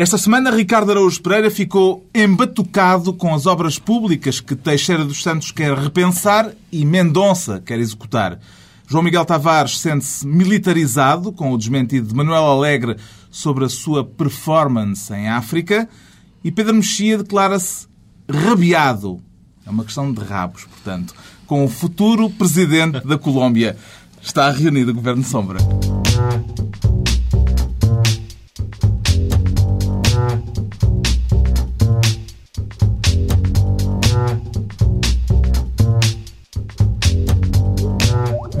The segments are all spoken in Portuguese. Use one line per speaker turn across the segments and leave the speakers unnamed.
Esta semana, Ricardo Araújo Pereira ficou embatucado com as obras públicas que Teixeira dos Santos quer repensar e Mendonça quer executar. João Miguel Tavares sente-se militarizado com o desmentido de Manuel Alegre sobre a sua performance em África e Pedro Mexia declara-se rabiado. É uma questão de rabos, portanto, com o futuro presidente da Colômbia. Está reunido o Governo Sombra.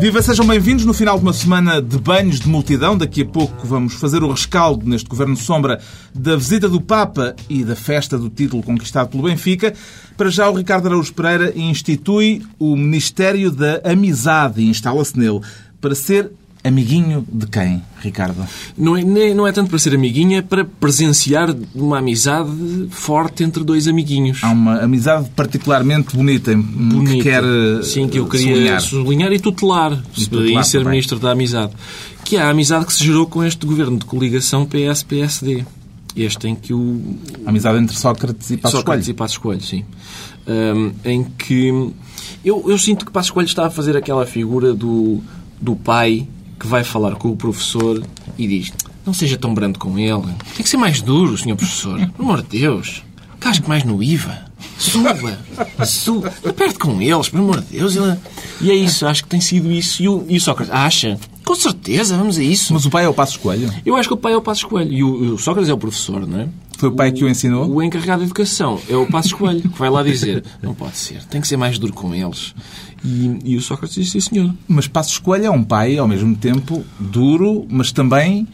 Viva, sejam bem-vindos no final de uma semana de banhos de multidão. Daqui a pouco vamos fazer o rescaldo neste Governo Sombra da visita do Papa e da festa do título conquistado pelo Benfica. Para já, o Ricardo Araújo Pereira institui o Ministério da Amizade e instala-se nele para ser Amiguinho de quem, Ricardo?
Não é, não é tanto para ser amiguinho, é para presenciar uma amizade forte entre dois amiguinhos.
Há uma amizade particularmente bonita, bonita. que quer
Sim, que eu queria sublinhar, sublinhar e tutelar, e, tutelar ser também. Ministro da Amizade. Que é a amizade que se gerou com este governo de coligação PS-PSD. Este em que o...
A amizade entre Sócrates e Passos
Sócrates
Coelho.
e Passos Coelho, sim. Um, em que... Eu, eu sinto que Passos Coelho está a fazer aquela figura do, do pai que vai falar com o professor e diz não seja tão brando com ele. Tem que ser mais duro, senhor professor. Pelo amor de Deus. Casque mais no IVA. Suba. Suba. Perde com eles, pelo amor de Deus. Ele... E é isso. Acho que tem sido isso. E o, e o Sócrates acha. Com certeza, vamos a isso.
Mas o pai é o Passo Escolho?
Eu acho que o pai é o Passo Escolho. E o, o Sócrates é o professor, não é?
Foi o pai que o ensinou?
O encarregado de educação é o Passo Escolho, que vai lá dizer não pode ser, tem que ser mais duro com eles. E, e o Sócrates disse, sim senhor.
Mas Passos Coelho é um pai, ao mesmo tempo, duro, mas também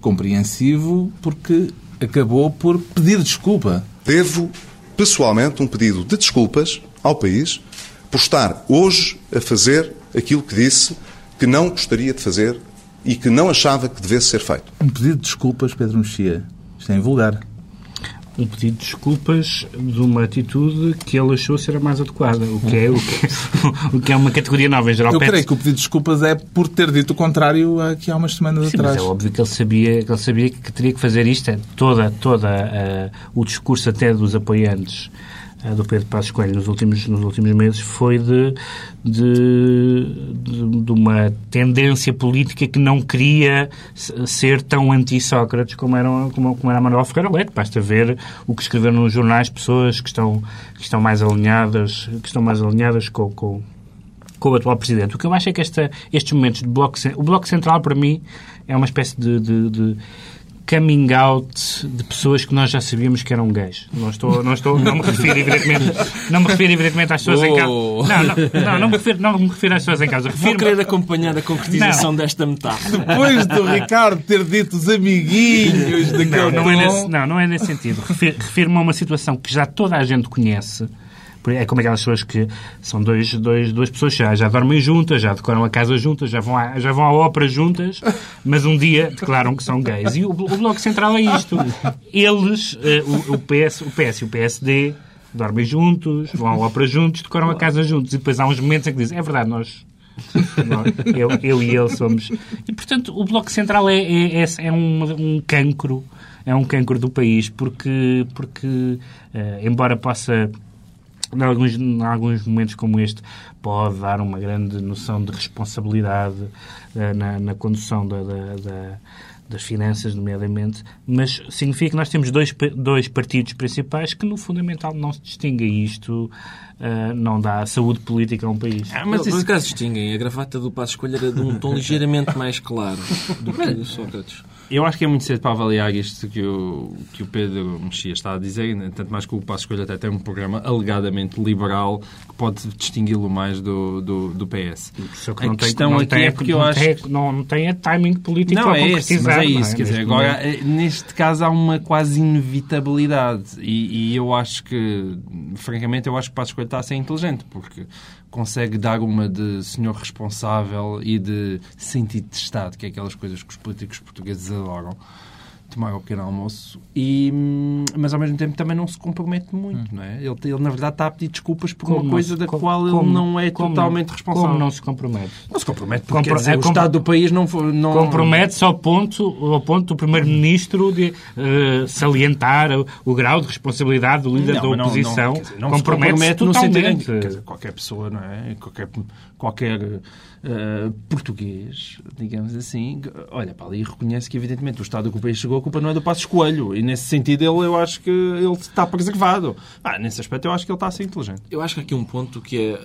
compreensivo, porque acabou por pedir desculpa.
Devo, pessoalmente, um pedido de desculpas ao país por estar hoje a fazer aquilo que disse que não gostaria de fazer e que não achava que devesse ser feito.
Um pedido de desculpas, Pedro Mexia. Isto é invulgar
um pedido de desculpas de uma atitude que ele achou ser a mais adequada, o que é, o que, o que é uma categoria nova. Em geral,
Eu creio que o pedido de desculpas é por ter dito o contrário aqui há umas semanas
Sim,
atrás.
Mas é óbvio que ele sabia que, ele sabia que teria que fazer isto. É toda, toda uh, o discurso até dos apoiantes do Pedro Passos Coelho nos últimos, nos últimos meses foi de, de, de, de uma tendência política que não queria ser tão anti-Sócrates como como, como era Manuel Ferreira Leite. Basta ver o que escreveram nos jornais pessoas que estão, que estão mais alinhadas, que estão mais alinhadas com, com, com o atual Presidente. O que eu acho é que esta, estes momentos de Bloco... O Bloco Central, para mim, é uma espécie de, de, de coming out de pessoas que nós já sabíamos que eram gays. Não estou, não estou, não me refiro evidentemente, não me refiro evidentemente às pessoas oh. em casa. Não, não, não, não, me refiro, não me refiro às pessoas em casa.
Refiro Vou querer acompanhar a concretização não. desta metáfora.
Depois do Ricardo ter dito os amiguinhos daquele
não, não, é nesse, não, não é nesse sentido. Refiro-me a uma situação que já toda a gente conhece é como aquelas pessoas que são dois, dois, duas pessoas já, já dormem juntas, já decoram a casa juntas, já vão, à, já vão à ópera juntas, mas um dia declaram que são gays. E o, o Bloco Central é isto. Eles, uh, o, o, PS, o PS e o PSD, dormem juntos, vão à ópera juntos, decoram a casa juntos. E depois há uns momentos em que dizem, é verdade, nós eu, eu, e ele somos. E, portanto, o Bloco Central é, é, é, é um, um cancro, é um cancro do país, porque, porque uh, embora possa em alguns, em alguns momentos como este, pode dar uma grande noção de responsabilidade uh, na, na, condução da, da, da, das finanças, nomeadamente, mas significa que nós temos dois, dois partidos principais que, no fundamental, não se distinguem. Isto uh, não dá saúde política a um país.
Ah, mas nesse caso distinguem. A gravata do Passo Escolha era de um tom ligeiramente mais claro do que o Sócrates.
Eu acho que é muito cedo para avaliar isto que o, que o Pedro Mexia está a dizer, né? tanto mais que o Passo Escolha até tem um programa alegadamente liberal que pode distingui-lo mais do, do, do PS.
Que a não questão tem, aqui tem, é porque eu acho... Tem, não, não tem a timing político
não,
para
é esse, mas é isso.
É?
Quer dizer, agora, eh, neste caso há uma quase inevitabilidade e, e eu acho que, francamente, eu acho que o Passo Escolha está a ser inteligente, porque consegue dar uma de senhor responsável e de sentido de Estado, que é aquelas coisas que os políticos portugueses adoram. Tomar o pequeno almoço, e, hum, mas ao mesmo tempo também não se compromete muito, não é? Ele, ele na verdade está a pedir desculpas por
Como
uma
não
coisa
se-
da
como-
qual ele
como-
não é
como-
totalmente responsável.
Como não se compromete?
Não se compromete, porque
Compro-
dizer,
é
o Estado do país não... não
Compromete-se ao ponto, ao ponto do Primeiro-Ministro de eh, salientar o, o grau de responsabilidade do líder
Não,
da
não-
oposição.
Não, quer dizer, não se
compromete-se
compromete no sentido
totalmente.
quer dizer, qualquer pessoa, não é? Qualquer, qualquer eh, português, digamos assim, olha para ali e reconhece que, evidentemente, o estado que o país chegou, a culpa não é do Passos Coelho. E, nesse sentido, ele, eu acho que ele está preservado. Ah, nesse aspecto, eu acho que ele está a ser inteligente.
Eu acho que há aqui um ponto que é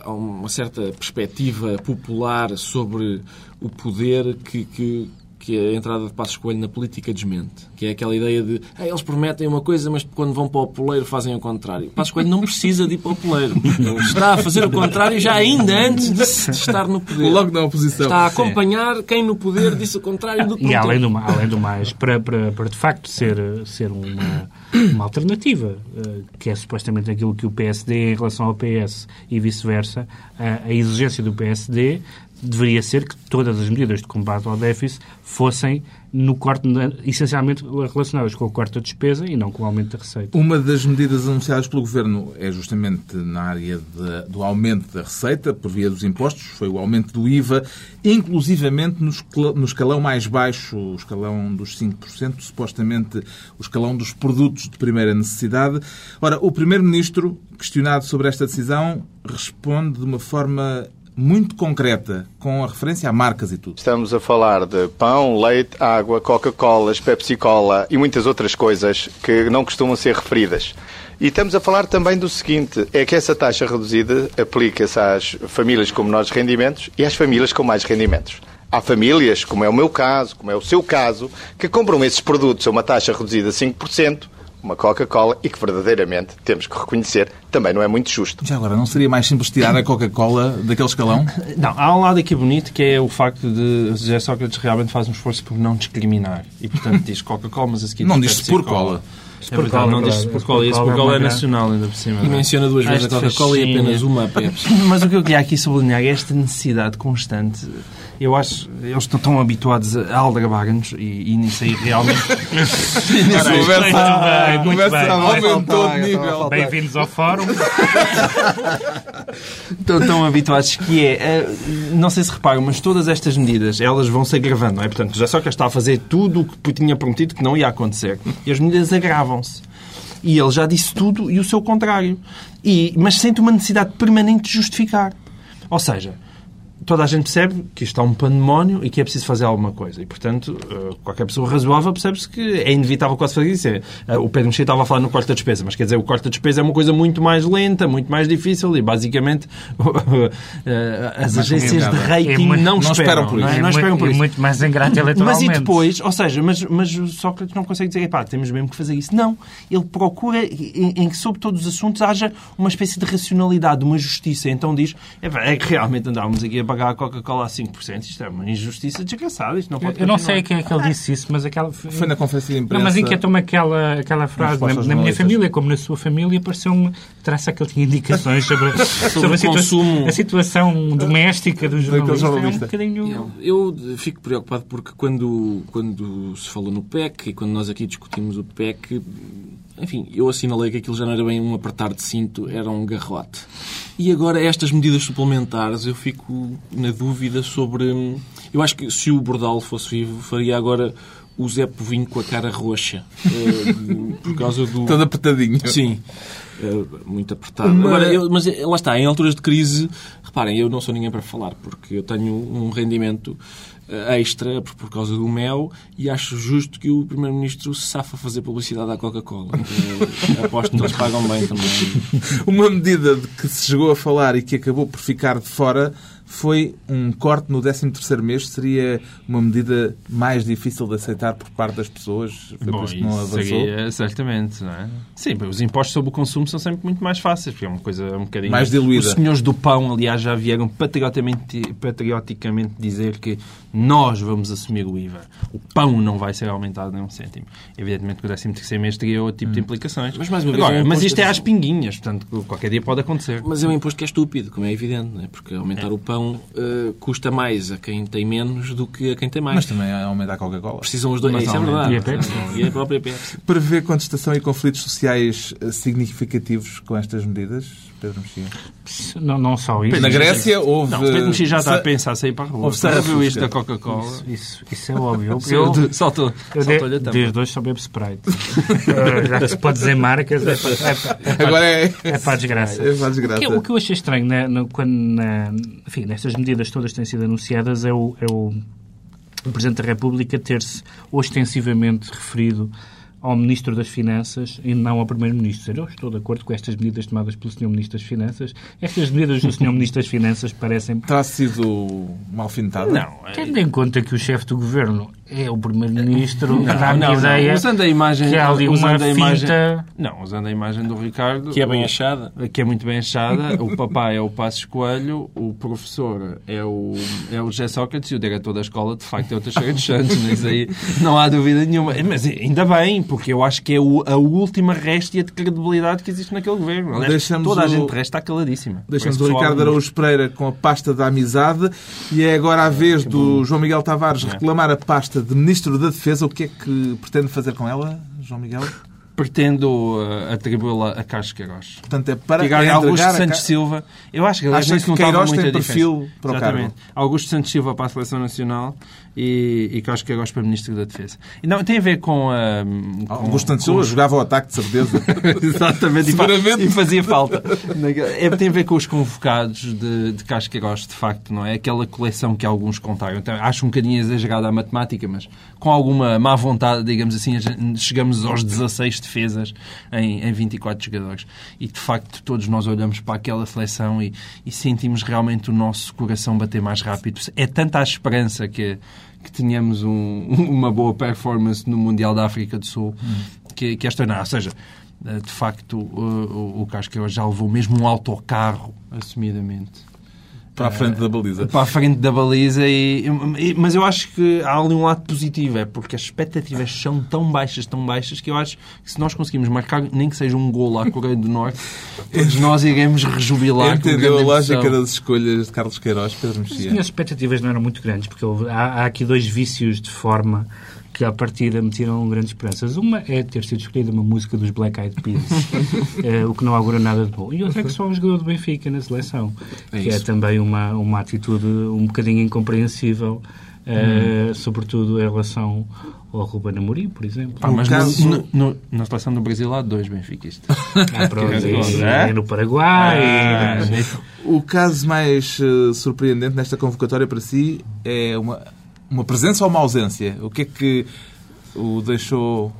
há uma certa perspectiva popular sobre o poder que, que, que a entrada de Passos Coelho na política desmente. Que é aquela ideia de "Ah, eles prometem uma coisa, mas quando vão para o poleiro fazem o contrário. Passos Coelho não precisa de ir para o poleiro. Ele está a fazer o contrário já ainda antes de, estar no poder.
Logo na oposição.
Está a acompanhar quem no poder disse o contrário do que
E além do, além do mais, para, para, para de facto ser, ser uma, uma alternativa, eh, que é supostamente aquilo que o PSD em relação ao PS e vice-versa, a, a exigência do PSD deveria ser que todas as medidas de combate ao déficit fossem no corte, essencialmente relacionadas com o corte da despesa e não com o aumento da receita.
Uma das medidas anunciadas pelo Governo é justamente na área de- do aumento da receita por via dos impostos, foi o aumento do IVA, inclusivamente no escalão mais baixo, o escalão dos 5%, supostamente o escalão dos produtos de primeira necessidade. Ora, o Primeiro-Ministro, questionado sobre esta decisão, responde de uma forma muito concreta, com a referência a marcas e tudo.
Estamos a falar de pão, leite, água, Coca-Colas, Pepsi-Cola e muitas outras coisas que não costumam ser referidas. E estamos a falar também do seguinte, é que essa taxa reduzida aplica-se às famílias com menores rendimentos e às famílias com mais rendimentos. Há famílias, como é o meu caso, como é o seu caso, que compram esses produtos a uma taxa reduzida de 5%, uma Coca-Cola, e que verdadeiramente, temos que reconhecer, também não é muito justo.
Já agora, não seria mais simples tirar a Coca-Cola daquele escalão?
Não, há um lado aqui bonito que é o facto de José Sócrates realmente faz um esforço por não discriminar. E, portanto, diz Coca-Cola, mas a seguir...
Não
diz
por cola.
É verdade, não diz-se por cola. E esse por cola é nacional, ainda por cima.
E
não é?
menciona duas vezes a Coca-Cola e apenas uma a Pepsi.
Mas o que eu queria aqui sublinhar é esta necessidade constante. Eu acho eles estão tão habituados a aldrabarem-nos e, e nisso aí realmente.
A
Muito bem,
conversa,
muito bem.
conversa aumentou de nível.
Bem-vindos ao fórum.
estão tão habituados que é. eh, não sei se reparam, mas todas estas medidas elas vão se agravando, não é? Portanto, já só que está a fazer tudo o que tinha prometido que não ia acontecer. E as medidas agravam-se. E ele já disse tudo e o seu contrário. E, mas sente uma necessidade permanente de justificar. Ou seja, toda a gente percebe que isto é um pandemónio e que é preciso fazer alguma coisa. E, portanto, eh, qualquer pessoa razoável percebe-se que é inevitável quase fazer isso. É, O Pedro Mexia estava a falar no corte da despesa, mas quer dizer, o corte da despesa é uma coisa muito mais lenta, muito mais difícil e, basicamente, eh, as agências de rating
É muito-
não,
não esperam por
não,
isso.
é?
É
não esperam
muito,
por
e
isso.
muito mais ingrato
Mas
eleitoralmente.
e depois, ou seja, mas, mas o Sócrates não consegue dizer, pá, temos mesmo que fazer isso. Não. Ele procura em, em que sobre todos os assuntos haja uma espécie de racionalidade, uma justiça. Então diz, é, pá, é que realmente andávamos aqui a pagar a Coca-Cola a 5%. Isto é uma injustiça desgraçada. Isto não pode
Eu não sei a quem é que ele disse isso, mas aquela...
Foi na conferência de imprensa.
Não, mas inquietou-me aquela, aquela frase. Na, na minha família, como na sua família, pareceu-me traça que ele tinha indicações sobre, sobre, a,
o
situa- a situação doméstica do jornalista. É um
jornalista.
bocadinho...
Eu fico preocupado porque quando, quando se falou no PEC e quando nós aqui discutimos o PEC, enfim, eu assinalei que aquilo já não era bem um apertar de cinto, era um garrote. E agora estas medidas suplementares eu fico na dúvida sobre... hum, Eu acho que se o Bordal fosse vivo, faria agora o Zé Povinho com a cara roxa. eh, por causa do...
Todo apertadinho.
Sim. Eh, muito apertado.
Uma-
Agora, eu- mas eh, lá está, em alturas de crise, reparem, eu não sou ninguém para falar, porque eu tenho um rendimento extra por, por causa do mel e acho justo que o Primeiro-Ministro se safa a fazer publicidade à Coca-Cola. Eh, aposto que eles pagam bem também.
Uma medida de que se chegou a falar e que acabou por ficar de fora foi um corte no 13º mês. Seria uma medida mais difícil de aceitar por parte das pessoas. Foi
Bom,
por isso que não avançou.
seria, certamente, não é? Sim, os impostos sobre o consumo são sempre muito mais fáceis, porque é uma coisa um bocadinho...
Mais diluída.
Os senhores do pão, aliás, já vieram patrioticamente, patrioticamente dizer que nós vamos assumir o IVA. O pão não vai ser aumentado nem um cêntimo. Evidentemente que o 13º mês teria outro tipo de implicações.
Mas, mais uma vez,
Agora,
é um
mas isto é às pinguinhas, portanto, qualquer dia pode acontecer.
Mas é um imposto que é estúpido, como é evidente, não é? porque aumentar o pão pão eh, custa mais a quem tem menos do que a quem tem mais.
Mas também aumenta a Coca-Cola.
Precisam os dois. Isso é verdade.
E a Pepsi.
E a própria Pepsi.
Prevê contestação e conflitos sociais eh, significativos com estas medidas, Pedro Mexia?
Não, não só isso.
Na Grécia houve...
Não, o Pedro Mexia já está
sa-
a pensar sair para a rua.
Houve
viu isto da Coca-Cola?
Isso, isso, isso é óbvio.
Eu,
Eu,
saltou,
eu de-
saltou-lhe a tampa.
desde hoje só bebo Sprite. Eh, já se pode dizer marcas, é para, é para- é
Agora é...
é para a desgraça.
É para a
O que,
desgraça.
o que eu achei estranho né, no- quando, na- nestas medidas todas que têm sido anunciadas é o, é o, o Presidente da República ter-se ostensivamente referido ao Ministro das Finanças e não ao Primeiro-Ministro. Eu estou de acordo com estas medidas tomadas pelo Sr. Ministro das Finanças. Estas medidas do Sr. Ministro das Finanças parecem
Terá sido mal fintada?
Não, é-
Tendo em conta que o chefe do governo é o Primeiro-Ministro, dá-me
não,
a
não.
ideia
Usando a imagem,
que há ali uma
usando a imagem,
finta...
Não, usando a imagem do Ricardo.
Que é bem achada.
Que é muito bem achada. O papai é o Passos Coelho, o professor é o, é o José Sócrates e o diretor da escola, de facto, é o Teixeira dos Santos. Mas aí não há dúvida nenhuma. Mas ainda bem, porque eu acho que é o- a última réstia de credibilidade que existe naquele governo. Aliás,
Deixamos
toda a
o-
gente de resto está caladíssima.
Deixamos o Ricardo Araújo Pereira com a pasta da amizade e é agora a vez do João Miguel Tavares reclamar a pasta de Ministro da Defesa. O que é que pretende fazer com ela, João Miguel?
Pretendo uh, atribuí-la a Carlos Queiroz.
Portanto, é para
Tirar
é
Augusto Santos
ca-
Silva. Eu acho que aliás,
que
não estava
Queiroz
muita
tem perfil para o
Exatamente.
cargo?
Augusto Santos Silva para a Seleção Nacional e, e Carlos Queiroz para Ministro da Defesa. E não, tem a ver com a... com-
Augusto Santos
com
jogava ao ataque, de certeza.
Exatamente, e, fazia falta. É, tem a ver com os convocados de, de Casqueiros, de facto, não é? Aquela coleção que alguns contaram. Então, acho um bocadinho exagerada a matemática, mas com alguma má vontade, digamos assim, chegamos aos 16 defesas em, em 24 jogadores. E, de facto, todos nós olhamos para aquela seleção e, e sentimos realmente o nosso coração bater mais rápido. É tanta a esperança que que tenhamos um- uma boa performance no Mundial da África do Sul que, que esta não. Ou seja, eh, de facto, o, o, o Casqueiros já levou mesmo um autocarro, assumidamente,
para a frente da baliza.
para a frente da baliza. E, e- mas eu acho que há ali um lado positivo, é porque as expectativas são tão baixas, tão baixas, que eu acho que se nós conseguimos marcar nem que seja um gol à Coreia do Norte, todos nós iremos rejubilar.
Entendeu a lógica das escolhas de Carlos Queiroz, Pedro
As
Mexia?
minhas expectativas não eram muito grandes, porque há, há aqui dois vícios de forma que, à partida, me tiram grandes esperanças. Uma é ter sido escolhida uma música dos Black Eyed Peas, eh, o que não augura nada de bom. E outra é que só um jogador do Benfica na seleção,
É
que é
isso.
também uma, uma atitude um bocadinho incompreensível, eh,
Hum.
sobretudo em relação ao Ruben Amorim, por exemplo.
Pá, mas
caso-
no- no- na seleção do Brasil há dois benfiquistas.
Ah, pronto, e-
É?
no Paraguai.
Ah,
e-
O caso mais eh, surpreendente nesta convocatória para si é uma, uma presença ou uma ausência? O que é que o deixou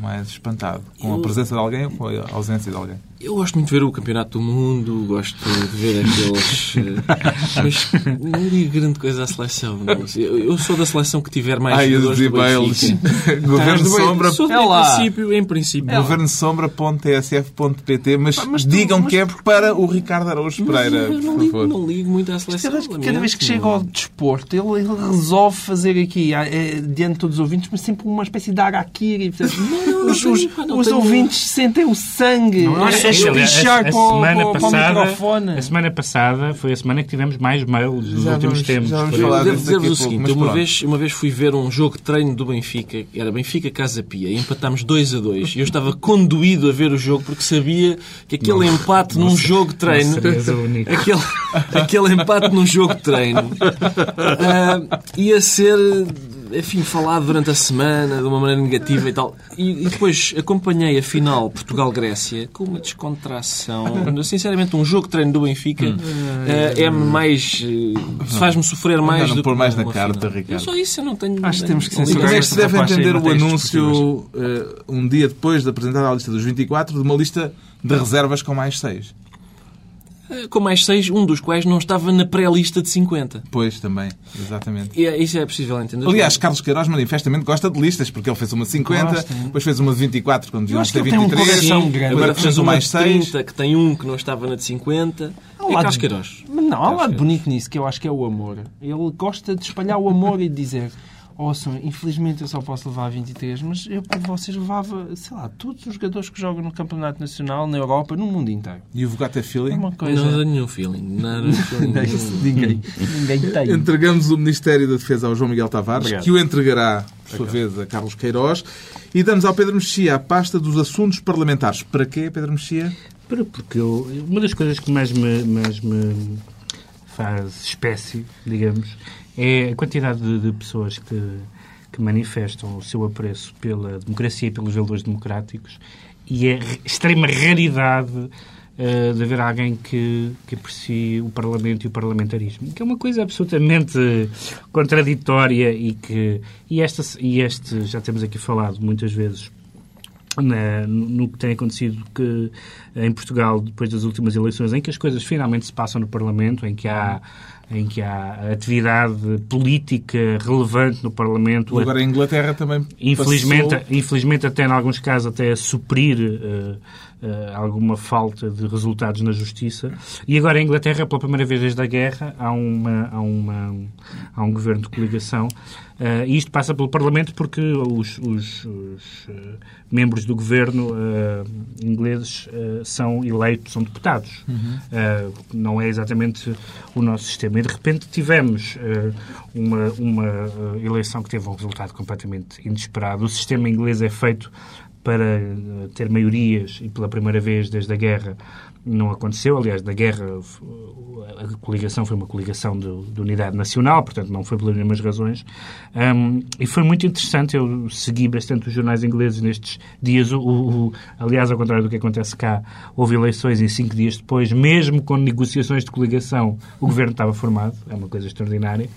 mais espantado? Com a
Eu-
presença de alguém ou com a ausência de alguém?
Eu gosto muito de ver o Campeonato do Mundo, gosto de ver aqueles. eh, mas não digo grande coisa à seleção. não. Eu, eu sou da seleção que tiver mais
Ai, os
jogadores do
e-mails. Governo
do-
Sombra.
Sou,
É lá.
princípio, em princípio.
Governo Sombra.tsf.pt, mas,
mas
digam
mas-
que é para o Ricardo Araújo
Mas
Pereira,
eu não
por
ligo,
favor.
não ligo muito à seleção.
Cada, cada vez que chega ao desporto, ele, ele resolve fazer aqui, eh, diante de todos os ouvintes, mas sempre uma espécie de araquiri.
não
os os-
não
os ouvintes sentem o sangue
Não,
a,
é-
a
é-
espichar
a- semana
com, com o
passada-
microfone.
A semana passada foi a semana que tivemos mais mails dos
Já
últimos
vamos-
tempos.
Devo dizer-vos o seguinte, uma vez, uma vez fui ver um jogo de treino do Benfica, que era Benfica Casa Pia, e empatámos 2 a 2 e eu estava conduído a ver o jogo porque sabia que aquele empate num jogo de treino,
não único.
aquele, aquele empate num jogo de treino, ah, ia ser, enfim, falado durante a semana de uma maneira negativa e tal. E, e depois acompanhei a final Portugal-Grécia com uma descontração. Sinceramente, um jogo de treino do Benfica ah, é-me mais. eh, faz-me sofrer mais
não
do
pôr
que
mais na carta,
final.
Ricardo.
É só isso, eu não tenho.
Acho que temos que
não
censurar
Como é que se deve entender o anúncio, eh, um dia depois de apresentar a lista dos 24, de uma lista de reservas com mais 6?
Com mais seis, um dos quais não estava na pré-lista de 50.
Pois, também, exatamente.
E é- isso é possível entender.
Aliás, Carlos Queiroz manifestamente gosta de listas, porque ele fez uma de 50,
Gosta.
depois fez uma de 24 quando deviam ter
que ele tem um
23,
coração grande.
Agora
fez uma mais
de
6.
30, que tem um que não estava na de 50.
Há um
É
lado-
Carlos Queiroz.
Mas não, há um lado bonito nisso, que eu acho que é o amor. Ele gosta de espalhar o amor e de dizer ouçam, infelizmente eu só posso levar 23, mas eu por vocês levava, sei lá, todos os jogadores que jogam no Campeonato Nacional, na Europa, no mundo inteiro.
E o Vogato é
É
feeling?
uma coisa...
Nada nenhum feeling. Nada feeling
Não ninguém, ninguém tem.
Entregamos o Ministério da Defesa ao João Miguel Tavares,
Obrigado.
que o entregará, por sua vez, a Carlos Queiroz. E damos ao Pedro Mexia a pasta dos assuntos parlamentares. Para quê, Pedro Mexia?
Para- Porque eu- uma das coisas que mais me, mais me faz espécie, digamos, é a quantidade de, de pessoas que, que manifestam o seu apreço pela democracia e pelos valores democráticos e é re- extrema raridade eh, de haver alguém que, que aprecie o Parlamento e o parlamentarismo, que é uma coisa absolutamente contraditória e que e, esta, e este, já temos aqui falado muitas vezes, na- no que tem acontecido que, em Portugal depois das últimas eleições, em que as coisas finalmente se passam no Parlamento, em que há, em que há atividade política relevante no Parlamento,
Agora a Inglaterra também
Infelizmente,
passou-
infelizmente até em alguns casos até a suprir eh, eh, alguma falta de resultados na justiça. E agora em Inglaterra, pela primeira vez desde a guerra, há, uma, há, uma, há um governo de coligação. Eh, e isto passa pelo Parlamento porque os, os- os, eh, membros do governo ingleses são eleitos, são deputados. Eh, não é exatamente o nosso sistema. E de repente tivemos uma, uma eleição que teve um resultado completamente inesperado. O sistema inglês é feito para eh, ter maiorias e pela primeira vez desde a guerra não aconteceu. Aliás, na guerra f- a coligação foi uma coligação de, de unidade nacional, portanto não foi pelas mesmas razões. Ahm, e foi muito interessante, eu segui bastante os jornais ingleses nestes dias. O, o- aliás, ao contrário do que acontece cá, houve eleições e cinco dias depois, mesmo com negociações de coligação, o governo estava formado. É uma coisa extraordinária.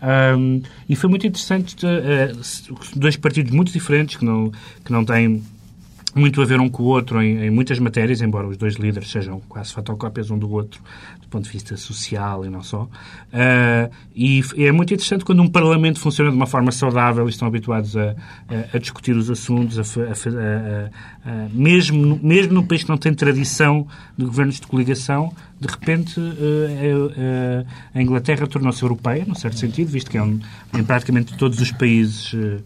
Ahm, e foi muito interessante, eh, dois partidos muito diferentes, que não, que não têm muito a ver um com o outro em, em muitas matérias, embora os dois líderes sejam quase fotocópias um do outro, do ponto de vista social e não só. Ah, e é muito interessante quando um Parlamento funciona de uma forma saudável e estão habituados a, a- a discutir os assuntos, a mesmo, mesmo num país que não tem tradição de governos de coligação, de repente eh, eh, a Inglaterra tornou-se europeia, num certo sentido, visto que é um, em praticamente todos os países. eh,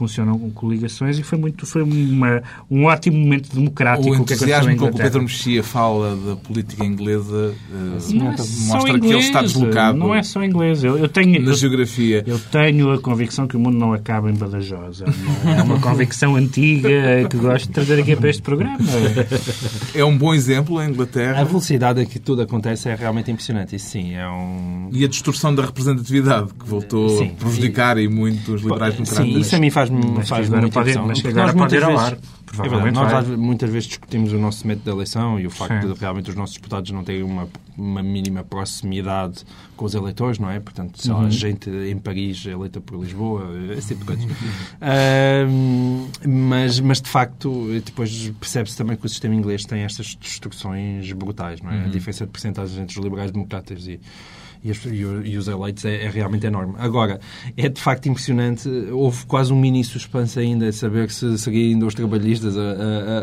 funcionam com coligações e foi muito foi uma, um ótimo momento democrático
O entusiasmo com que o. Pedro Mexia fala da política inglesa eh,
não é
mostra que ele está deslocado
Não é só inglês. Eu, eu tenho,
na
eu,
geografia.
eu tenho a convicção que o mundo não acaba em Badajoz. É uma, é uma convicção antiga que gosto de trazer aqui para este programa.
É um bom exemplo a
A
Inglaterra
velocidade a que tudo acontece é realmente impressionante. Isso sim, é um...
e a distorção da representatividade que voltou
Sim.
a prejudicar e muito os liberais democratas.
Sim, isso a mim faz-me faz muita
pode-
impressão.
mas que agora pode ir ao ar.
vezes-
Provavelmente
verdade, nós
vai.
muitas vezes discutimos o nosso método de eleição e o facto
Sim.
de realmente os nossos deputados não terem uma, uma mínima proximidade com os eleitores, não é? Portanto, sei lá,
Uhum.
gente em Paris eleita por Lisboa, esse tipo de coisas. Ahm, mas, mas, de facto, depois percebe-se também que o sistema inglês tem estas distorções brutais, não é? A
Uhum.
diferença de percentagens entre os liberais democratas e, e, as- e e os eleitos é, é realmente enorme. Agora, é de facto impressionante. Houve quase um mini suspense ainda a saber se ainda os trabalhistas a,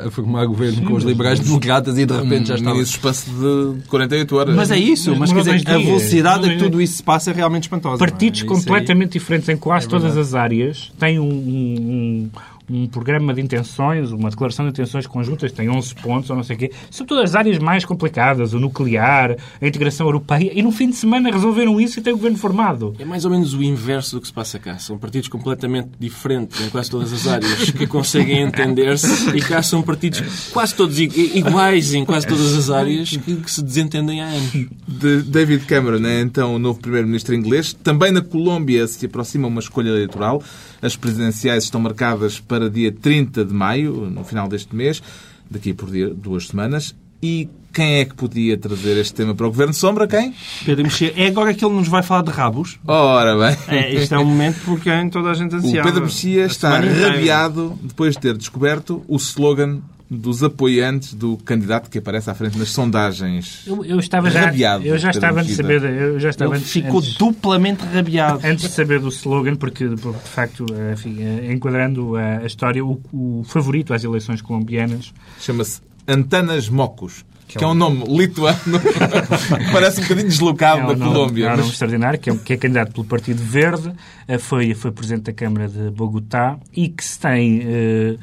a- a formar governo com os liberais democratas e de repente já
um
estava.
mini espaço de 48 horas.
Mas é isso,
Mas
mas quer dizer, a velocidade a que tudo isso se passa é realmente espantosa.
Partidos
é? Isso aí-
completamente diferentes em quase
É
todas as áreas têm um, um, um- programa de intenções, uma declaração de intenções conjuntas, tem 11 pontos ou não sei o quê, sobre todas as áreas mais complicadas, o nuclear, a integração europeia, e no fim de semana resolveram isso e tem o governo formado.
É mais ou menos o inverso do que se passa cá. São partidos completamente diferentes em quase todas as áreas que conseguem entender-se e cá são partidos quase todos iguais em quase todas as áreas que, que se desentendem há anos.
de David Cameron é então o novo primeiro-ministro inglês. Também na Colômbia se aproxima uma escolha eleitoral. As presidenciais estão marcadas para dia 30 de maio, no final deste mês, daqui por dia, duas semanas. E quem é que podia trazer este tema para o Governo Sombra? Quem?
Pedro Mexia, é agora que ele nos vai falar de rabos?
Ora bem.
É, isto é um momento por quem toda a gente
O
ansiava.
Pedro Mexia está rabiado depois de ter descoberto o slogan dos apoiantes do candidato que aparece à frente nas sondagens.
Eu, eu estava já,
Rabiado,
eu já estava antes de saber, eu já estava
Ele
antes,
ficou
antes-
duplamente rabiado.
Antes de saber do slogan, porque de facto, enfim, eh, enquadrando a a história, o, o favorito às eleições colombianas
Chama-se Antanas Mocos, que é um nome lituano que parece um bocadinho deslocado
É um
da
nome-
Colômbia.
É um nome
mas-
extraordinário, que é, que é candidato pelo Partido Verde, eh, foi, foi Presidente da Câmara de Bogotá e que se tem eh,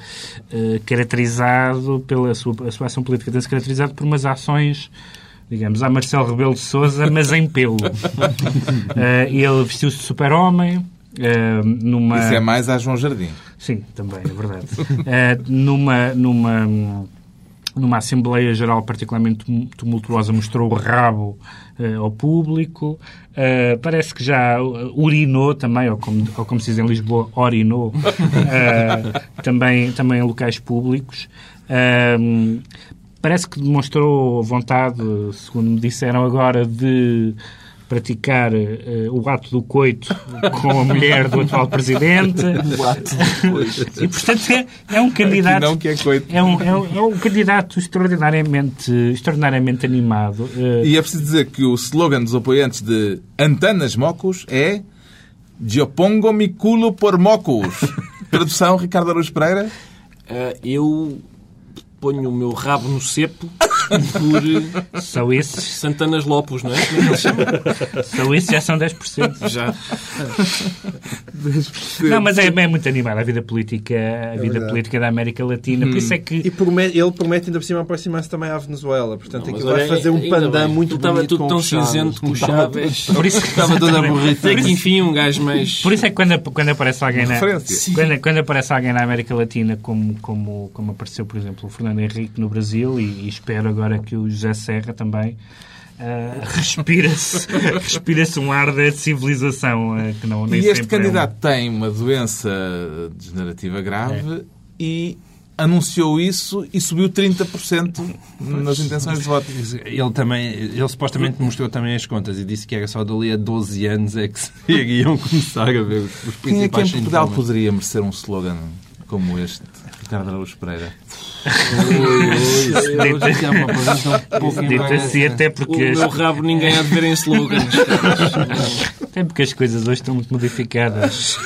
eh, caracterizado pela sua, a sua ação política, tem-se caracterizado por umas ações digamos, a Marcelo Rebelo de Sousa, mas em pelo. Eh, ele vestiu-se de super-homem, eh, numa...
Isso é mais a João Jardim.
Sim, também, é verdade. Eh, numa, numa, numa Assembleia Geral particularmente tumultuosa, mostrou o rabo eh, ao público. Eh, parece que já urinou também, ou como, ou como se diz em Lisboa, orinou, eh, também, também em locais públicos. Eh, parece que demonstrou vontade, segundo me disseram agora, de praticar eh, o ato do coito com a mulher do atual presidente.
O ato do coito.
E, portanto, é, é um candidato...
não que é coito.
É um, é um, é um candidato extraordinariamente, extraordinariamente animado. Eh,
E é preciso dizer que o slogan dos apoiantes de Antanas Mocos é Eu pongo mi culo por mocos. Tradução, Ricardo Araújo Pereira.
Ah, eu ponho o meu rabo no cepo por
São esses,
Santanas Lopos, não é? Como é que ele chama?
são esses já são 10%.
Já.
Não, mas é, é muito animada a vida política, a vida
verdade.
política da América Latina. Por isso é
E
que
promete- ele promete ainda por cima aproximar-se também à Venezuela. Portanto,
Não,
aquilo vai fazer um pandan
bem.
muito
Tu estava
bonito
tudo tão cinzento com o Chaves.
por isso,
Estava toda aborrida.
Até que enfim um gajo mais...
por isso é que quando, quando aparece alguém na, quando, quando aparece alguém na América Latina, como, como, como apareceu, por exemplo, o Fernando Henrique no Brasil, e, e espero agora que o José Serra também. ah, respira-se respira um ar de civilização ah, que não nem
E este
sempre é um-
candidato tem uma doença degenerativa grave e anunciou isso e subiu 30% nas intenções de voto.
Ele também, ele supostamente mostrou também as contas e disse que era só dali a 12 anos é que se iriam começar a ver os os
Quem é que em
principais
Portugal poderia merecer um slogan como este? Ricardo Araújo Pereira.
Hoje é
assim, até
O
porque,
meu rabo ninguém há de ver em slogans.
até porque as coisas hoje estão muito modificadas.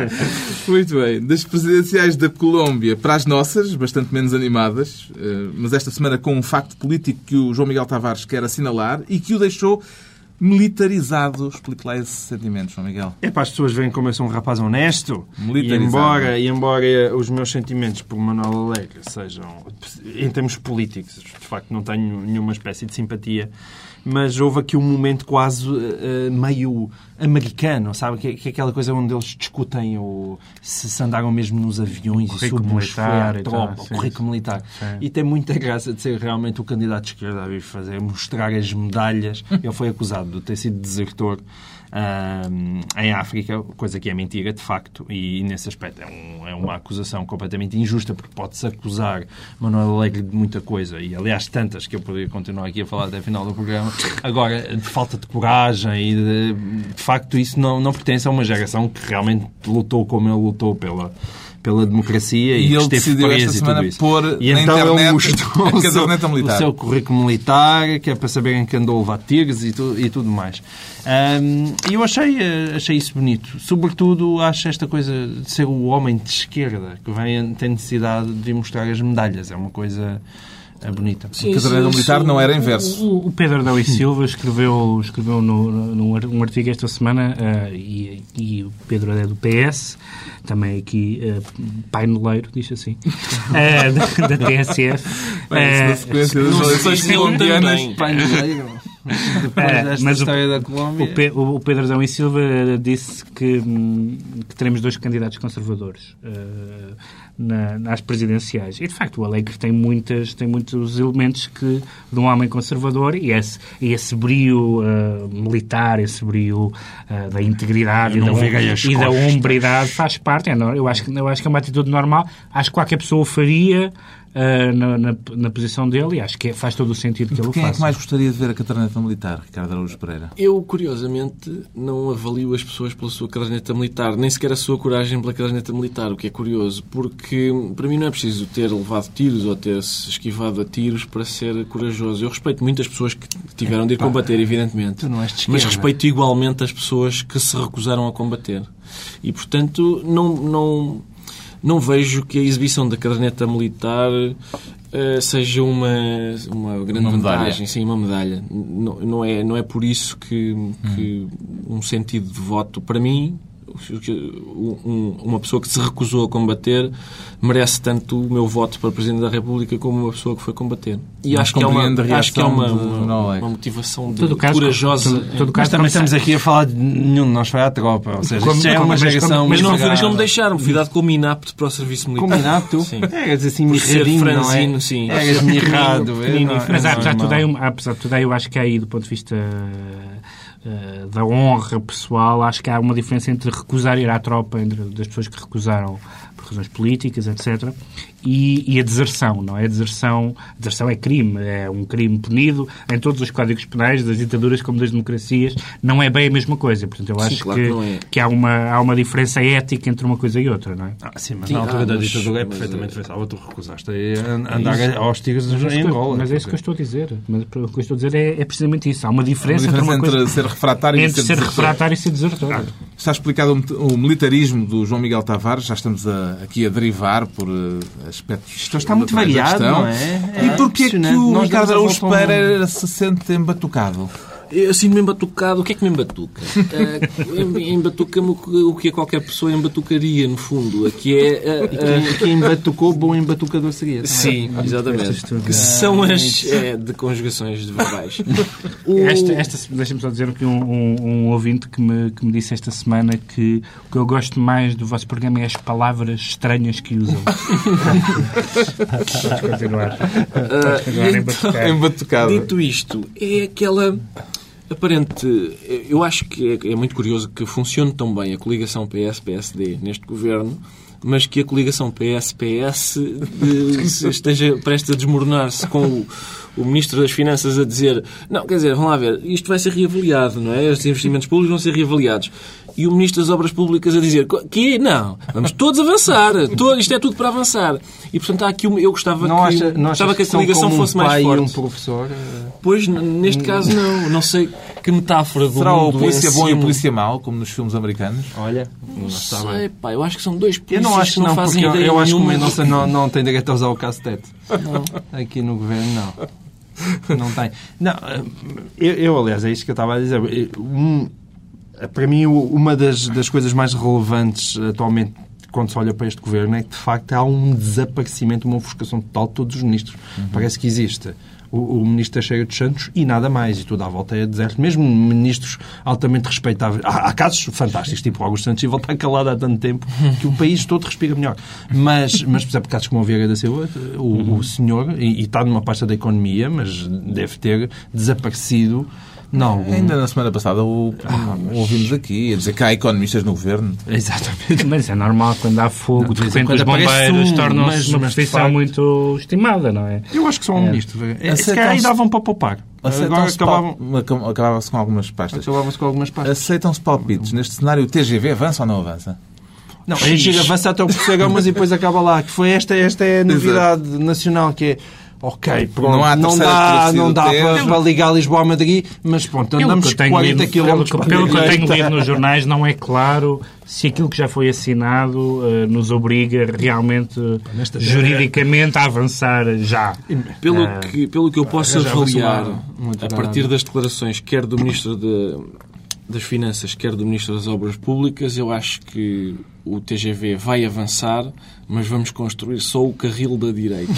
Muito bem. Das presidenciais da Colômbia para as nossas, bastante menos animadas, eh, mas esta semana com um facto político que o João Miguel Tavares quer assinalar e que o deixou militarizado. Explique lá esse sentimento, João Miguel.
É para as pessoas verem como eu sou um rapaz honesto. E embora, e embora os meus sentimentos por Manuel Alegre sejam, em termos políticos, de facto não tenho nenhuma espécie de simpatia, mas houve aqui um momento quase eh, meio americano, sabe? Que, que é aquela coisa onde eles discutem o, se, se andaram mesmo nos aviões e sobre os foi
militar e tal,
tropa, o currículo militar.
Sim.
E tem muita graça de ser realmente o candidato de esquerda a vir fazer, mostrar as medalhas. Ele foi acusado de ter sido desertor ahm, em África, coisa que é mentira, de facto, e nesse aspecto é, um- é uma acusação completamente injusta, porque pode-se acusar Manuel Alegre de muita coisa, e aliás tantas que eu poderia continuar aqui a falar até o final do programa. Agora, de falta de coragem e de, de facto isso não, não pertence a uma geração que realmente lutou como ele lutou pela pela democracia e,
E ele
esteve
decidiu
preso
esta
e
semana
isso.
pôr
e
na
então ele
internet
mostrou
a caderneta militar.
o seu currículo militar, que é para saberem que andou a levar tiros e, tu- e tudo mais. Ahm, E eu achei, eh, achei isso bonito. Sobretudo, acho esta coisa de ser o homem de esquerda que vem, tem necessidade de mostrar as medalhas. É uma coisa eh, bonita.
A caderneta militar não era em verso.
O, Pedro Adão e Silva escreveu, escreveu no, no, num artigo esta semana, eh, e, e o Pedro é do PS, também aqui eh, paineleiro, diz assim, eh, da, da TSF.
Bem, isso na sequência das eleições colombianas.
também.
Depois
É,
desta
mas o-
história da Colômbia...
O, Pe- o- o Pedro Adão e Silva eh, disse que, hum, que teremos dois candidatos conservadores eh, na- nas presidenciais. E, de facto, o Alegre tem, muitas, tem muitos elementos que, de um homem conservador e esse, e esse brio eh, militar, esse brio eh, da integridade e
Eu
da,
as
e da hombridade faz parte. É, eu, acho, que- eu acho que é uma atitude normal. Acho que qualquer pessoa o faria eh, na, na, na posição dele e acho que é- faz todo o sentido que ele o
Quem é
faça.
que mais gostaria de ver a caderneta militar, Ricardo Araújo Pereira?
Eu, curiosamente, não avalio as pessoas pela sua caderneta militar, nem sequer a sua coragem pela caderneta militar, o que é curioso, porque para mim não é preciso ter levado tiros ou ter-se esquivado a tiros para ser corajoso. Eu respeito muitas pessoas que tiveram de ir combater, evidentemente,
tu não és de
mas respeito igualmente as pessoas que se recusaram a combater. E, portanto, não, não, não vejo que a exibição da caderneta militar eh, seja uma, uma grande
Uma
vantagem, sim, uma medalha. Não, não, é, não é por isso que, que um sentido de voto, para mim, uma pessoa que se recusou a combater merece tanto o meu voto para Presidente da República como uma pessoa que foi combater. E
Mas
acho que é uma, acho que é uma,
de
uma, uma motivação de
Todo caso,
corajosa.
todo- todo
Mas
caso,
também
como
estamos aqui a falar de nenhum de nós foi à tropa. Ou seja,
Como-
já é
como-
uma
mas como-
geração
Mas não, mas não me deixaram, fui dado como inapto para o serviço militar.
Combinado, tu?
Sim.
Eras assim mirradinho, não é?
sim.
Eras mirrado. é, é?
Mas
é
apesar de, tudo,
normal.
aí, apesar de tudo, aí, eu acho que aí, do ponto de vista eh, da honra pessoal, acho que há uma diferença entre recusar ir à tropa, entre das pessoas que recusaram por razões políticas, etc., e, e a deserção, não é? A deserção, a deserção é crime, é um crime punido em todos os códigos penais, das ditaduras como das democracias, não é bem a mesma coisa. Portanto, eu
Sim,
acho
claro
que,
que é.
que há, uma, há uma diferença ética entre uma coisa e outra, não é?
Ah, sim, mas
Sim,
na altura
ah,
da ditadura é perfeitamente
eh,
pensável. Tu recusaste a andar aos tigres
Mas é isso
em
que eu-
Angola.
Mas é isso que eu estou a dizer. Mas o que eu estou a dizer é, é precisamente isso. Há uma diferença,
diferença
entre uma
entre
coisa...
ser refratário e
entre ser
desertor.
refratário e ser desertor.
Está explicado o- militarismo do João Miguel Tavares. Já estamos a- aqui a derivar por eh, aspectos.
Isto está muito variado, não é?
E porquê é que o Ricardo Araújo Pereira se sente embatucado?
Eu sinto-me embatucado. O que é que me embatuca? Em- Embatuca-me o que- é qualquer pessoa embatucaria, no fundo. Aqui é... eh,
Quem, quem embatucou, bom embatucador seria. também.
Sim, exatamente. Que são as é, de conjugações de verbais. O-
Esta, esta, Deixa-me só dizer que um, um, um ouvinte que me, que me disse esta semana que o que eu gosto mais do vosso programa é as palavras estranhas que usam. Podes continuar.
Ah,
Agora,
e
embatucar.
Embatucado.
Dito isto, é aquela aparente. Eu acho que é, é muito curioso que funcione tão bem a coligação PS-PSD neste governo, mas que a coligação PS-PS esteja prestes a desmoronar-se com o, o Ministro das Finanças a dizer não, quer dizer, vamos lá ver, isto vai ser reavaliado, não é? Os investimentos públicos vão ser reavaliados. E o Ministro das Obras Públicas a dizer que não, vamos todos avançar, todo, isto é tudo para avançar. E portanto há aqui um, eu gostava
Não
que,
acha, não
gostava que a
são
coligação
como
fosse
um
mais
pai
forte.
e um professor? eh,
Pois, neste caso não. Não sei que metáfora do
Será o polícia bom e o polícia mau, como nos filmes americanos?
Olha, não
Não sei, pá, eu acho que são dois
Eu
polícias
não acho
que não
não,
fazem
porque eu, eu acho que o. Mendonça não, não tem direito a usar o cacetete. Aqui no governo, não. Não tem. Não, eh, eu, eu, aliás, é isto que eu estava a dizer. Eh, um- para mim, uma das, das coisas mais relevantes atualmente quando se olha para este governo é que, de facto, há um desaparecimento, uma ofuscação total de todos os ministros. Parece que existe o, o ministro Teixeira dos Santos e nada mais. E tudo à volta é deserto. Mesmo ministros altamente respeitáveis. Há, há casos fantásticos, tipo o Augusto Santos Silva está calado há tanto tempo que o país todo respira melhor. Mas, mas por exemplo, casos como o Vieira da Silva, o, o senhor, e, e está numa pasta da economia, mas deve ter desaparecido. Não,
Ainda na semana passada o, o ouvimos aqui a dizer que há economistas no governo.
Exatamente.
Mas é normal quando há fogo, de
Mas de
repente os
quando aparece
bombeiros
um,
tornam-se
mas-
uma
mas
profissão
facto-
muito estimada, não é?
Eu acho que só um ministro. É, se calhar aí davam para poupar. Agora
Aceitam-se
acabavam,
pal- Acabava-se com algumas pastas.
acabavam-se com algumas partes.
Aceitam-se palpites. Neste cenário, o TGV avança ou não avança?
Não, aí chega, avança até o Gomes e depois acaba lá. Que foi esta, esta é a novidade nacional que é. Ok, pronto,
Não há
não, dá, não dá para, para ligar Lisboa a Madrid, mas pronto,
Pelo
andamos
que eu tenho
40
lido-
km
pelo, pelo que eu tenho lido nos jornais, não é claro se aquilo que já foi assinado eh, nos obriga realmente,
Nesta-
juridicamente, a avançar já.
Pelo,
Ah,
que, pelo que eu posso avaliar, a partir das declarações, quer do Ministro de- das Finanças, quer do Ministro das Obras Públicas, eu acho que o TGV vai avançar, mas vamos construir só o carril da direita.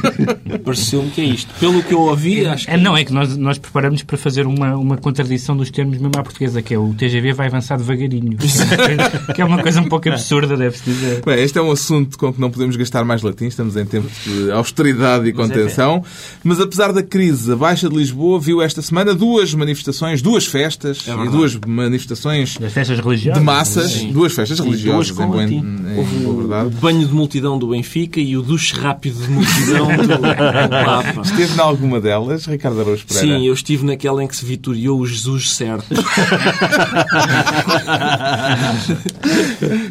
Pareceu-me que é isto. Pelo que eu ouvi, acho que
É, não, é que nós, nós preparamos para fazer uma, uma contradição dos termos mesmo à portuguesa, que é o TGV vai avançar devagarinho. que é uma coisa um pouco absurda, deve-se dizer.
Bem, este é um assunto com que não podemos gastar mais latim. Estamos em tempos de austeridade e contenção. Mas apesar da crise, a Baixa de Lisboa viu esta semana duas manifestações, duas festas e duas manifestações
Das festas religiosas.
de massas, duas festas religiosas,
com
em em
o
verdade.
banho de multidão do Benfica e o duche rápido de multidão do, do Papa.
Esteve em alguma delas, Ricardo Araújo Pereira?
Sim, eu estive naquela em que se vitoriou o Jesus certo.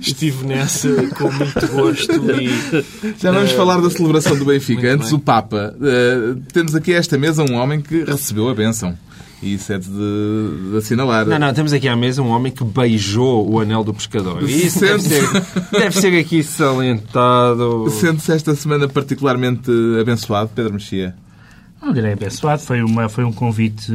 estive nessa com muito gosto e
Já vamos falar da celebração do Benfica.
muito
Antes,
bem.
o Papa. Eh, temos aqui a esta mesa um homem que recebeu a bênção. E isso é de, de assinalar.
Não, não, temos aqui à mesa um homem que beijou o anel do pescador. Isso deve ser, deve ser aqui salientado.
Sente-se esta semana particularmente abençoado, Pedro Mexia?
Não direi abençoado, foi, uma, foi um convite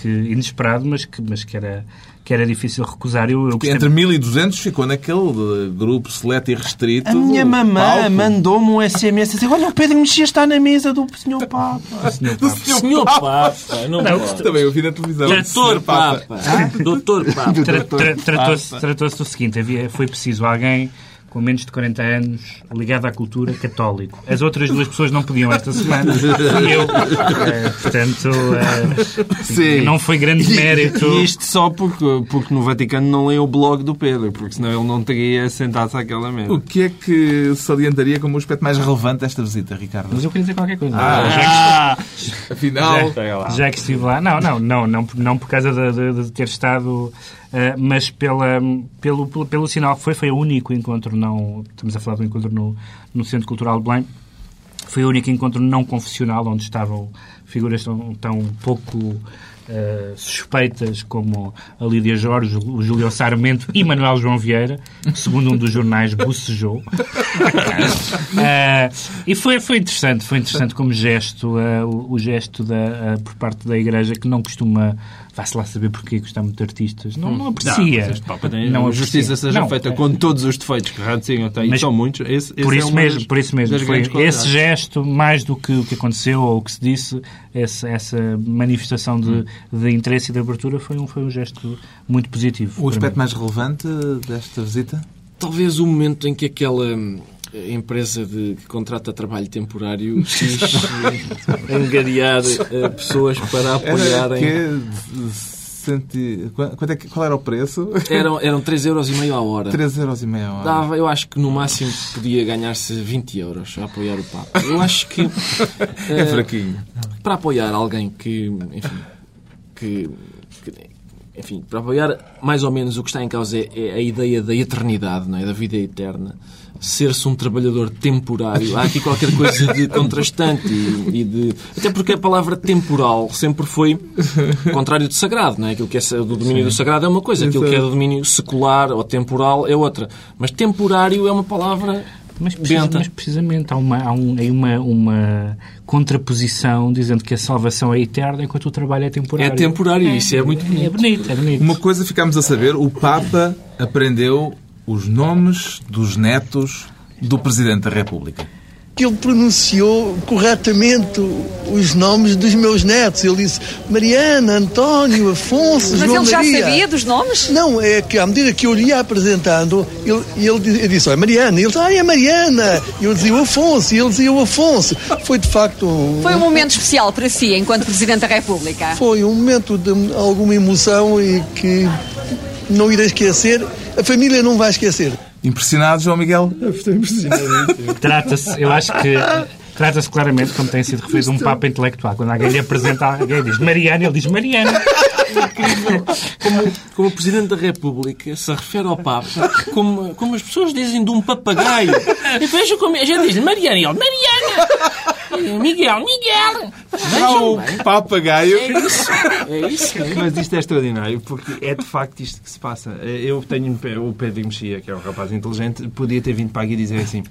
que, inesperado, mas que, mas que, era, que era difícil recusar. Eu, eu gostei-
Entre 1200 ficou naquele grupo seleto e restrito.
A minha mamã mandou-me um SMS a dizer: Olha, o Pedro Mexia está na mesa do Sr. Papa.
Senhor Papa.
Senhor Papa, não,
Não.
Também eu vi na televisão.
Doutor
Senhor
Papa. Doutor Papa.
Tra- tra- Tratou-se tratou-se do seguinte, havia, foi preciso alguém com menos de 40 anos ligado à cultura católico. As outras duas pessoas não podiam esta semana. E eu, eh, portanto,
Sim.
não foi grande mérito.
E isto só porque, porque no Vaticano não lê o blog do Pedro, porque senão ele não teria sentado-se àquela mesa.
O que é que salientaria como o aspecto mais relevante desta visita, Ricardo?
Mas eu queria dizer qualquer coisa.
Ah,
Já
Afinal,
que- já que estive lá. Não, não, não, não, não por causa de, de- de ter estado, mas pela, pelo, pelo, pelo sinal que foi, foi o único encontro não. Estamos a falar do encontro no, no Centro Cultural de Belém. Foi o único encontro não confessional onde estavam figuras tão, tão pouco eh, suspeitas como a Lídia Jorge, o Júlio Sarmento e Manuel João Vieira, segundo um dos jornais bocejou. Eh, e foi, foi interessante, foi interessante como gesto, eh, o, o gesto da, eh, por parte da Igreja que não costuma, vá-se lá saber porque gostar muito de artistas, não, não aprecia.
este Papa tem
Não
a
aprecia.
justiça seja
Não,
feita
é-
com todos os defeitos que Ratzinger tem, e
Mas
são muitos. Esse, esse
por
é
isso mesmo,
das-
por isso mesmo. Foi esse gesto, mais do que o que aconteceu ou o que se disse, essa, essa manifestação de, de interesse e de abertura foi um, foi um gesto muito positivo.
o aspecto
mim.
mais relevante desta visita?
Talvez o momento em que aquela hum, empresa de, que contrata trabalho temporário quis eh, angariar eh, pessoas para apoiarem.
quanto é que- qual era o preço?
Eram, eram 3,5 euros a hora.
3 euros e meia a hora.
Dava, eu acho que no máximo podia ganhar-se 20 euros a apoiar o Papa. Eu acho que
É
eh,
fraquinho.
para apoiar alguém que, enfim, que, que- enfim, para apoiar mais ou menos o que está em causa é, é a ideia da eternidade, não é? da vida eterna. Ser-se um trabalhador temporário. Há aqui qualquer coisa de contrastante e, e de. Até porque a palavra temporal sempre foi contrário de sagrado, não é? Aquilo que é do domínio do sagrado é uma coisa, aquilo que é do domínio secular ou temporal é outra. Mas temporário é uma palavra
Mas, precisa- mas precisamente há, uma, há um- aí uma, uma contraposição dizendo que a salvação é eterna enquanto o trabalho é
É
temporário.
temporário, isso é muito
É
bonito.
bonito, é bonito.
Uma coisa ficámos a saber, o Papa aprendeu os nomes dos netos do Presidente da República.
Que ele pronunciou corretamente os nomes dos meus netos. Ele disse Mariana, António, Afonso,
Mas
João
ele já
Maria.
sabia dos nomes?
Não, é que à medida que eu lhe ia apresentando, ele, ele, eu disse, olha, Mariana. E ele disse, ah, é Mariana. E eu dizia o Afonso, e ele dizia o Afonso. Foi de facto um,
Foi um momento especial para si, enquanto Presidente da República.
foi um momento de alguma emoção e que não irei esquecer. A família não vai esquecer.
Impressionado, João Miguel?
Trata-se, eu acho que trata-se claramente, como tem sido referido, um Papa intelectual. Quando alguém lhe apresenta alguém diz Mariana, ele diz Mariana.
como, como o Presidente da República se refere ao Papa como, como as pessoas dizem de um papagaio. E veja como a gente diz Mariana e ele, Mariana! Miguel, Miguel! Vejam bem.
papagaio.
É isso. É isso.
Mas isto é extraordinário, porque é de facto isto que se passa. Eu tenho o Pedro Mexia, que é um rapaz inteligente, podia ter vindo para aqui dizer assim: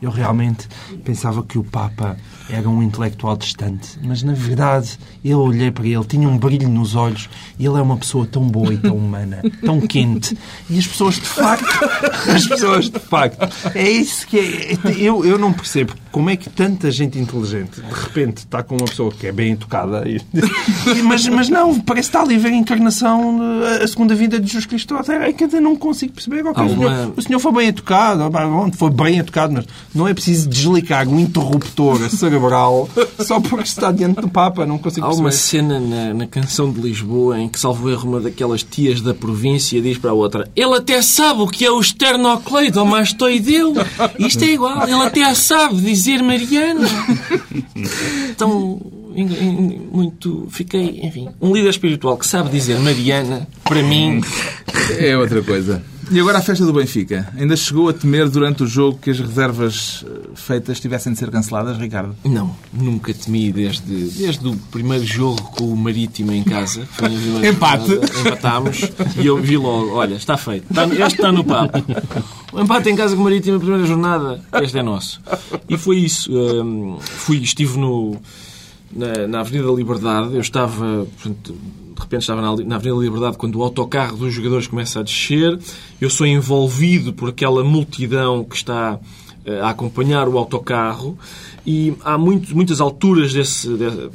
eu realmente pensava que o Papa era um intelectual distante, mas na verdade eu olhei para ele, tinha um brilho nos olhos, e ele é uma pessoa tão boa e tão humana, tão quente. E as pessoas de facto, as pessoas de facto, é isso que é. Eu, eu não percebo como é que tanta gente inteligente de repente está com uma pessoa que é bem educada, e- mas, mas não, parece que está ali a ver a encarnação, a segunda vinda de Jesus Cristo. É que eu não consigo perceber. Ok,
Há
o, senhor,
uma-
o senhor foi bem educado, ah, foi bem educado, mas não é preciso desligar um interruptor cerebral só porque está diante do Papa. Não consigo
Há
perceber.
uma cena na, na canção de Lisboa em que, salvo erro, uma daquelas tias da província diz para a outra ele até sabe o que é o esternocleidomastoideu. Isto é igual. Ele até sabe dizer Mariana. Então, muito... Fiquei, enfim... Um líder espiritual que sabe dizer Mariana, para mim,
É outra coisa. E agora a festa do Benfica. Ainda chegou a temer durante o jogo que as reservas eh, feitas tivessem de ser canceladas, Ricardo?
Não, nunca temi desde, desde o primeiro jogo com o Marítimo em casa.
Empate.
Empatámos e eu vi logo, olha, está feito. Está, este está no papo. O empate em casa com o Marítimo na primeira jornada, este é nosso. E foi isso. Hum, fui, estive no, na, na Avenida da Liberdade. Eu estava, portanto, de repente estava na, Avenida da Liberdade quando o autocarro dos jogadores começa a descer. Eu sou envolvido por aquela multidão que está eh, a acompanhar o autocarro e há muito, muitas alturas desse, de-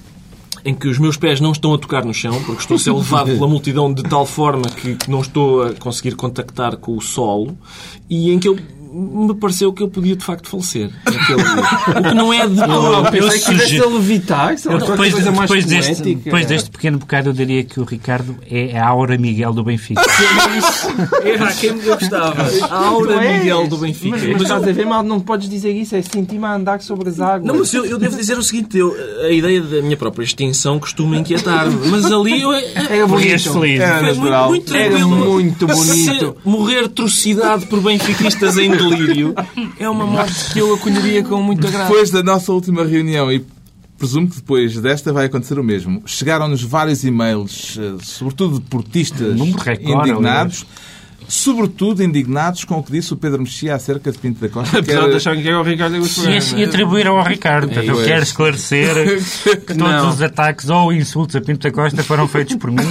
em que os meus pés não estão a tocar no chão, porque estou a ser levado pela multidão de tal forma que, que não estou a conseguir contactar com o solo e em que eu me pareceu que eu podia de facto falecer. O que não é de
Eu
todo.
pensei que
sugiro-
tivesse a levitar,
Eu,
qualquer
depois,
coisa mais
depois, deste,
poética.
depois deste pequeno bocado, eu diria que o Ricardo é a Aura Miguel do Benfica.
Era a quem eu gostava. A Aura
és.
Miguel do Benfica.
Mas, mas estás
eu-
a ver mal, não podes dizer isso, é sentir-me a andar sobre as águas.
Não, mas eu, eu devo dizer o seguinte: eu, a ideia da minha própria extinção costuma inquietar-me. Mas ali eu.
Era
Morrias
bonito.
feliz.
Era
muito, muito
Era muito bonito.
Se morrer trucidade por benfiquistas em delírio é uma morte que eu acolheria com muito agrado.
Depois da nossa última reunião e presumo que depois desta vai acontecer o mesmo. Chegaram-nos vários e-mails, eh, sobretudo de portistas indignados, sobretudo indignados com o que disse o Pedro Mexia acerca de Pinto da Costa. que
Apesar
era-
de achar que era o Ricardo
E,
Pereira,
e atribuíram ao Ricardo. Portanto, eu quero esclarecer que todos
Não.
os ataques ou insultos a Pinto da Costa foram feitos por mim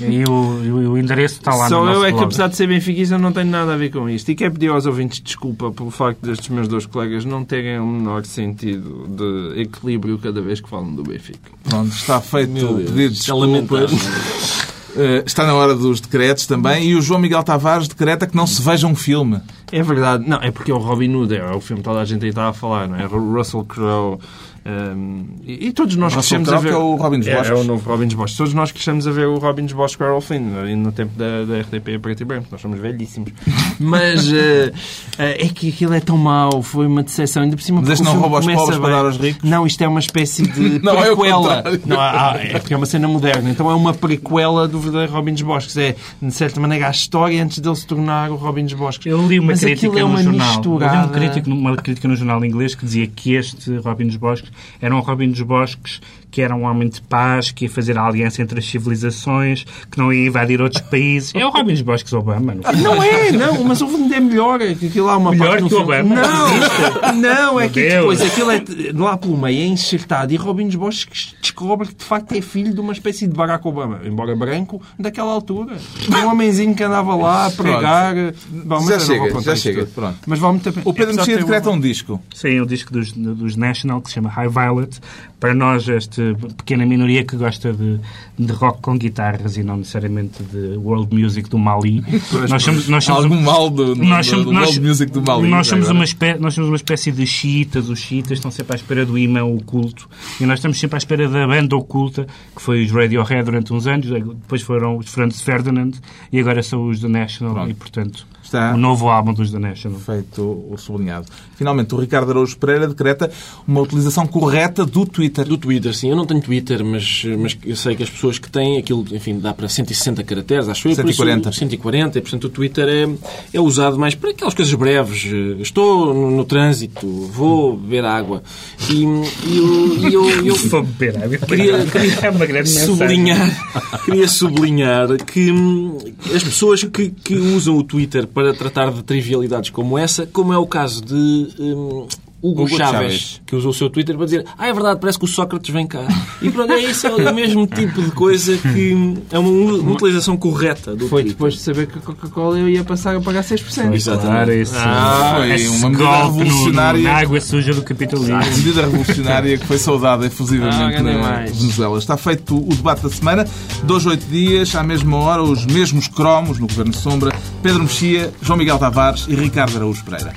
e o, e o- o endereço está lá
Só
no nosso
eu é que, apesar de ser benfiquista, não tenho nada a ver com isto. E quero pedir aos ouvintes desculpa pelo facto destes meus dois colegas não terem o menor sentido de equilíbrio cada vez que falam do Benfica.
Pronto, está feito o pedido de
é
desculpas. Eh, está na hora dos decretos também. E o João Miguel Tavares decreta que não se veja um filme.
É verdade. Não, é porque é o Robin Hood, é o filme que toda a gente aí está a falar, não é? O Russell Crowe. Um, e, e todos nós crescemos a
Crowe,
ver...
é o Robin dos
É,
Bosques.
é o novo Robin dos Bosques. Todos nós crescemos a ver o Robin dos Bosques com Errol Flynn, no tempo da, da RTP a preto e branco. Nós somos velhíssimos. Mas eh, eh, é que aquilo é tão mau, foi uma decepção. Ainda por cima,
Mas este não rouba aos
começa
pobres para
bem.
dar aos ricos?
Não, isto é uma espécie de
Não, é
prequela.
contrário.
não, há- é porque é uma cena moderna. Então é uma prequela do verdadeiro Robin dos Bosques. É, de certa maneira, a história antes dele se tornar o Robin dos Bosques.
Eu li uma
Mas
crítica
é
no
uma
jornal. Eu li
misturada.
um crítico- uma crítica no jornal inglês que dizia que este Robin dos Bosques era um Robin dos Bosques que era um homem de paz, que ia fazer a aliança entre as civilizações, que não ia invadir outros países. É o Robin dos Bosques Obama, não
Não é, não, mas o fundo é melhor. é que Aquilo há uma
Melhor
parte
que o Obama?
Não, não, é
Meu
que
Deus.
depois aquilo é lá pelo meio é enxertado e Robin dos Bosques descobre que de facto é filho de uma espécie de Barack Obama, embora branco, daquela altura. Um homenzinho que andava lá a pregar. Bom, mas
Já chega, já chega, pronto.
Mas vale muito a pena.
O Pedro Mexia decreta um disco.
Sim, o disco dos, dos National, que se chama High Violet. Para nós, esta pequena minoria que gosta de, de rock com guitarras e não necessariamente de world music do Mali. nós somos, nós somos
Algum mal do, do,
nós
do,
somos,
do
nós-
world music do Mali.
Nós somos, uma espé- nós somos uma espécie de xiitas. Os xiitas estão sempre à espera do imã oculto. E nós estamos sempre à espera da banda oculta, que foi os Radiohead durante uns anos, depois foram os Franz Ferdinand e agora são os The National.
Pronto.
E, portanto,
Está-
o novo álbum dos The National.
Feito o sublinhado. Finalmente, o Ricardo Araújo Pereira decreta uma utilização correta do Twitter.
Do Twitter, sim. Eu não tenho Twitter, mas, mas eu sei que as pessoas que têm aquilo, enfim, dá para 160 caracteres, acho eu. por isso
140.
140. E, portanto, o Twitter é, é usado mais para aquelas coisas breves. Estou no, no trânsito, vou beber água. E, e eu, e eu, eu
Vou beber água.
queria, queria
É uma grande mensagem.
sublinhar, queria sublinhar que hum, as pessoas que, que usam o Twitter para tratar de trivialidades como essa, como é o caso de hum, Hugo,
Hugo
Chávez,
Chávez.
que usou o seu Twitter para dizer ah, é verdade, parece que o Sócrates vem cá. E pronto, é isso, é o mesmo tipo de coisa que é uma, uma utilização correta do
Foi
Twitter.
depois de saber que a Coca-Cola eu ia passar a pagar 6%.
Exatamente.
Claro, esse,
Ah, foi uma medida revolucionária.
na água suja do capitalismo.
Uma medida revolucionária que foi saudada
Ah,
efusivamente
ganhei
na
mais.
Venezuela. Está feito o debate da semana. Dois, oito dias, à mesma hora, os mesmos cromos no Governo Sombra. Pedro Mexia, João Miguel Tavares e Ricardo Araújo Pereira.